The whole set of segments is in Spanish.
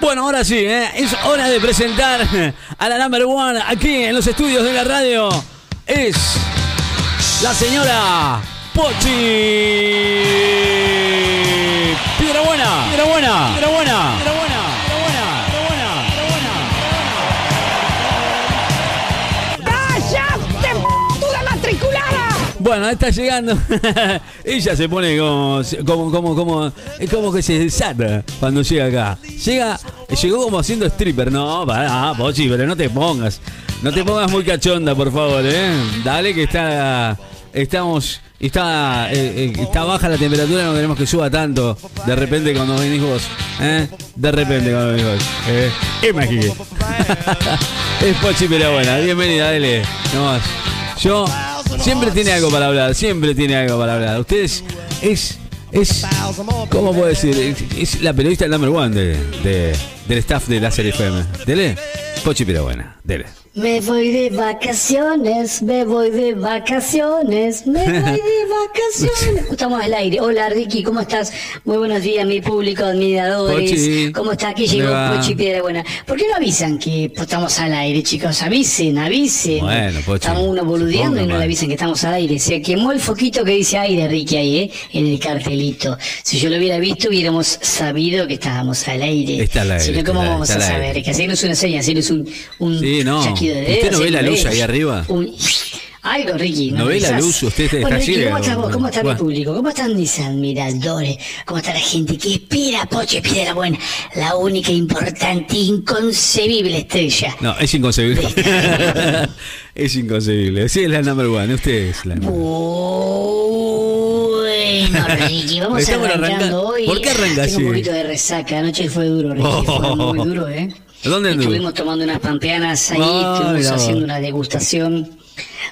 Bueno, ahora sí, ¿eh? es hora de presentar a la number one aquí en los estudios de la radio. Es la señora Pochi. Piedra buena, piedra buena, piedra buena, Bueno, está llegando. Ella se pone como, como, como, como, es como que se desata cuando llega acá. Llega, llegó como haciendo stripper. No, pará, Pochi, pero no te pongas. No te pongas muy cachonda, por favor, eh. Dale que está, estamos, está, eh, eh, está baja la temperatura, no queremos que suba tanto. De repente cuando venís vos, eh. De repente cuando venís vos, eh. Imagínate. es Pochi, pero buena. Bienvenida, dale. Nomás. Yo siempre tiene algo para hablar, siempre tiene algo para hablar. Ustedes es es ¿cómo puedo decir? Es, la periodista number one de, de- del staff de Láser FM. Dele. Pochi pero buena, dele. Me voy de vacaciones, me voy de vacaciones, me voy de vacaciones. Estamos al aire. Hola Ricky, ¿cómo estás? Muy buenos días, mi público, admiradores. Pochi. ¿Cómo está? Aquí ¿Cómo llegó? Pochi Piedra Buena. ¿Por qué no avisan que estamos al aire, chicos? Avisen, avisen. Bueno, Pochi, Estamos uno boludeando supongo, y no man. le avisan que estamos al aire. Se quemó el foquito que dice aire, Ricky, ahí, ¿eh? En el cartelito. Si yo lo hubiera visto, hubiéramos sabido que estábamos al aire. Está al aire, Si no, ¿cómo vamos a saber? Que hacernos una seña, hacernos un, un Sí, no. chasquido de ¿Usted dedo, no ve la luz ahí arriba? un- Algo, Ricky. ¿No ve la luz? Usted está bueno, Ricky, ciego. ¿cómo está, vos? ¿Cómo está Bueno. mi público? ¿Cómo están mis admiradores? ¿Cómo está la gente que espera, Poche, pide la buena? La única, importante, inconcebible estrella. No, es inconcebible. es inconcebible. Sí, es la number one. Usted es la number. Bueno, Ricky, vamos arrancando arrancando. hoy. ¿Por qué arranca Tengo así? un poquito de resaca. Anoche fue duro, Ricky. Fue muy duro, ¿eh? ¿Dónde? Estuvimos tomando unas pampeanas ahí, Ay, estuvimos no. haciendo una degustación.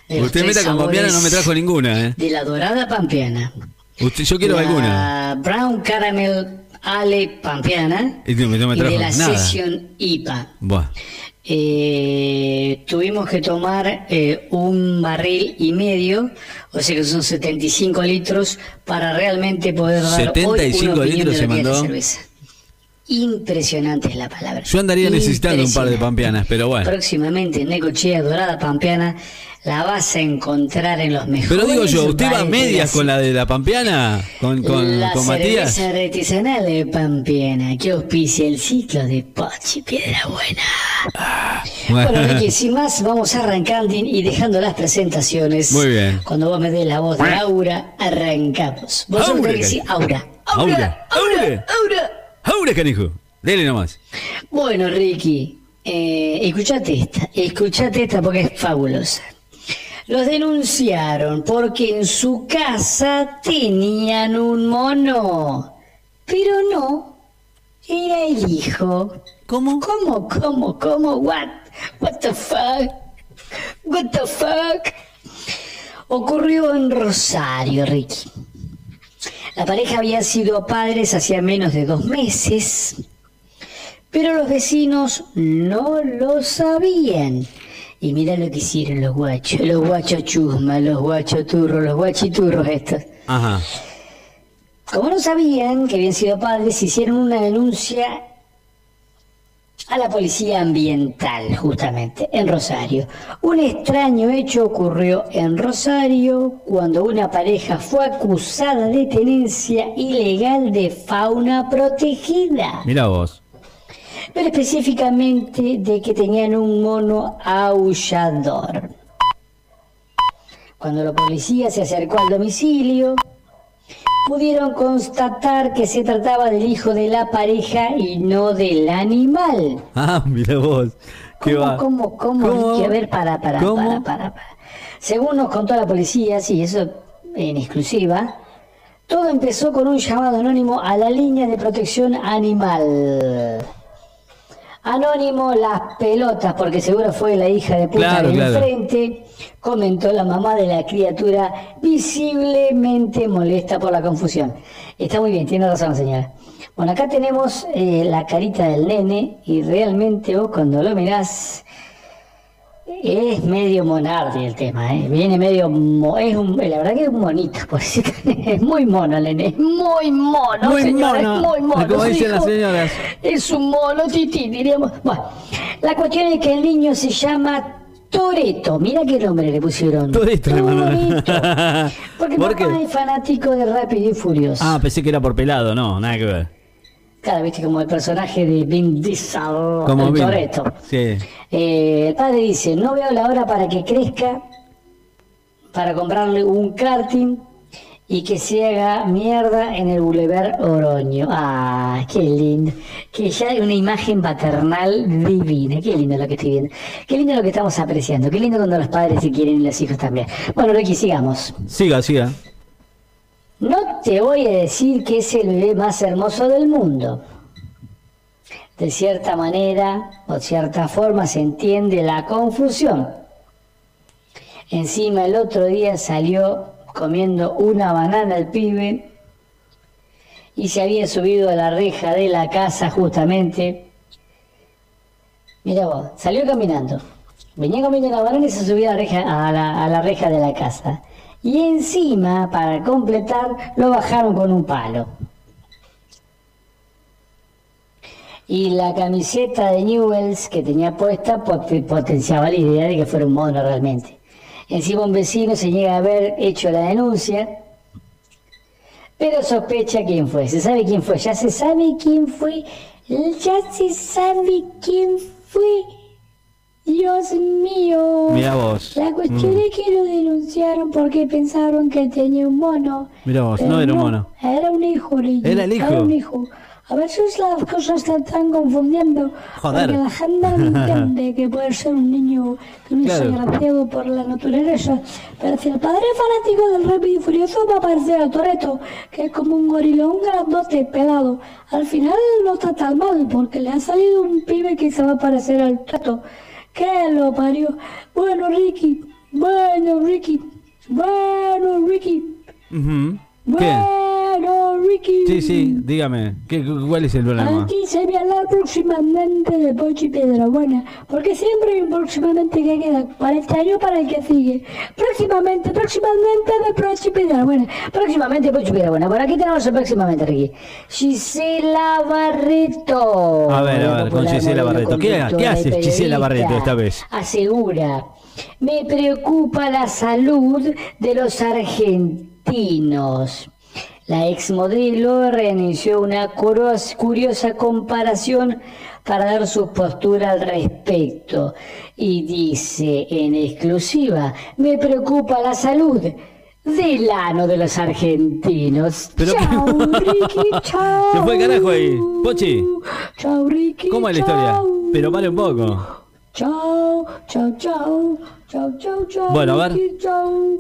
De Usted meta con pampeana no me trajo ninguna, ¿eh? De la dorada pampeana. Usted, yo quiero la alguna. Brown Caramel Ale Pampeana. Y no me- me y de trajo la nada. Session IPA. Buah. Eh, tuvimos que tomar eh, un barril y medio, o sea que son 75 litros, para realmente poder dar hoy 75 una opinión litros de se mandó. cerveza. Impresionante es la palabra. Yo andaría necesitando un par de pampeanas, pero bueno. Próximamente en Necochea Dorada Pampeana la vas a encontrar en los mejores Pero digo yo, ¿usted va a medias con la de la pampeana? ¿Con, con, la con Matías? cerveza artesanal de Pampeana que auspicia el ciclo de Pochi Piedra Buena. Bueno, Ricky, sin más, vamos arrancando y dejando las presentaciones. Muy bien. Cuando vos me des la voz de Aura, arrancamos. Vos que Aura, Aura. Aura, Aura. ¡Ahora, canijo! Dele nomás. Bueno, Ricky, eh, escuchate esta, escuchate esta porque es fabulosa. Los denunciaron porque en su casa tenían un mono, pero no, era el hijo. ¿Cómo? ¿Cómo, cómo, cómo? What? What the fuck? What the fuck? Ocurrió en Rosario, Ricky. La pareja había sido padres hacía menos de dos meses, pero los vecinos no lo sabían. Y mira lo que hicieron los guachos, los guachos chusma, los guachos turros, los guachiturros estos. Ajá. Como no sabían que habían sido padres, hicieron una denuncia a la policía ambiental, justamente, en Rosario. Un extraño hecho ocurrió en Rosario cuando una pareja fue acusada de tenencia ilegal de fauna protegida, Mira vos. pero específicamente de que tenían un mono aullador. Cuando la policía se acercó al domicilio, pudieron constatar que se trataba del hijo de la pareja y no del animal. Ah, mira vos. ¿Qué ¿Cómo, va? cómo, cómo? A ver, para, para, para, para. Según nos contó la policía, sí, eso en exclusiva, todo empezó con un llamado anónimo a la línea de protección animal. Anónimo las pelotas, porque seguro fue la hija de puta Claro, del claro. enfrente, comentó la mamá de la criatura, visiblemente molesta por la confusión. Está muy bien, tiene razón, señora. Bueno, acá tenemos eh, la carita del nene y realmente vos cuando lo mirás, es medio monardi el tema, ¿eh? Viene medio. mo- es un, la verdad que es un monito, por es muy mono, Nene. Es muy mono, Muy señora, mono, es muy mono. como dicen las señoras. Es un mono tití, diríamos. Bueno, la cuestión es que el niño se llama Toreto. Mira qué nombre le pusieron. Toretto. Porque ¿Por papá qué? es fanático de Rápido y Furioso. Ah, pensé que era por pelado, no, nada que ver. Claro, viste, como el personaje de Vin Diesel, Como. Toretto. Sí. Eh, el padre dice, no veo la hora para que crezca, para comprarle un karting y que se haga mierda en el Boulevard Oroño. Ah, qué lindo. Que ya hay una imagen paternal divina. Qué lindo lo que estoy viendo. Qué lindo lo que estamos apreciando. Qué lindo cuando los padres se quieren y los hijos también. Bueno, Ricky, sigamos. Siga, siga. No te voy a decir que es el bebé más hermoso del mundo. De cierta manera o cierta forma se entiende la confusión. Encima el otro día salió comiendo una banana el pibe y se había subido a la reja de la casa justamente. Mira vos, salió caminando. Venía comiendo una banana y se subió a la reja, a la, a la reja de la casa. Y encima, para completar, lo bajaron con un palo. Y la camiseta de Newells que tenía puesta pot- potenciaba la idea de que fuera un mono realmente. Encima un vecino se niega a haber hecho la denuncia, pero sospecha quién fue. Se sabe quién fue, ya se sabe quién fue, ya se sabe quién fue. Dios mío. Mira vos. La cuestión es que lo denunciaron porque pensaron que tenía un mono. Mirá vos, no era un mono. Era un hijo, Ricky. Era el hijo. Era un hijo. A veces las cosas se están confundiendo. Joder. Porque la gente no entiende que puede ser un niño que no es Claro. agraciado por la naturaleza. Pero si el padre es fanático del Rápido y Furioso, va a parecer a Toreto, que es como un gorilón grandote, pelado. Al final no está tan mal, porque le ha salido un pibe que se va a parecer al Tato. ¿Qué lo parió? Bueno, Ricky. Bueno, Ricky. Bueno, Ricky. Ujú. ¿Qué? Bueno, Ricky. Sí, sí, dígame. ¿qué, ¿Cuál es el problema? Aquí se viene hablar próximamente de Pochi Piedrabuena, porque siempre hay un próximamente que queda 40 años para el que sigue. Próximamente, próximamente de Pochi Piedrabuena. Próximamente Pochi Piedrabuena. Por aquí tenemos el próximamente, Ricky. Gisela Barreto. A ver, a ver, con Gisela Barreto. ¿Qué- qué hace y Gisela Barreto esta vez? Asegura, me preocupa la salud de los argentinos. La exmodelo reinició una curiosa comparación para dar su postura al respecto y dice en exclusiva, me preocupa la salud del ano de los argentinos. Pero chao, Ricky, chao. Se fue el carajo ahí. Pochi. Chao, Ricky. ¿Cómo es la historia? Pero pare un poco. Chao, chao, chao, chao, chao, chao. Bueno, a ver.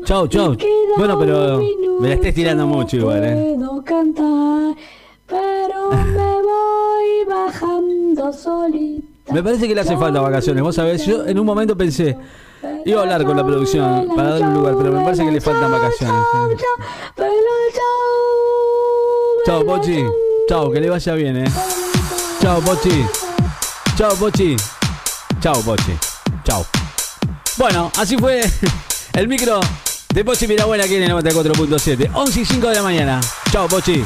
Chau, chau. Bueno, pero me la estés tirando mucho igual, ¿eh? Puedo cantar, pero me voy bajando solita. Me parece que le hace falta vacaciones. Vos sabés, yo en un momento pensé, iba a hablar con la producción para darle un lugar, pero me parece que le faltan vacaciones. Chao, ¿eh? Pochi. Chao, que le vaya bien, eh. Chao, Pochi. Chao, Pochi. Chao, Pochi. Chao. Bueno, así fue el micro de Pochi Mirabuena aquí en el 94.7. 11 y 5 de la mañana. Chao, Pochi.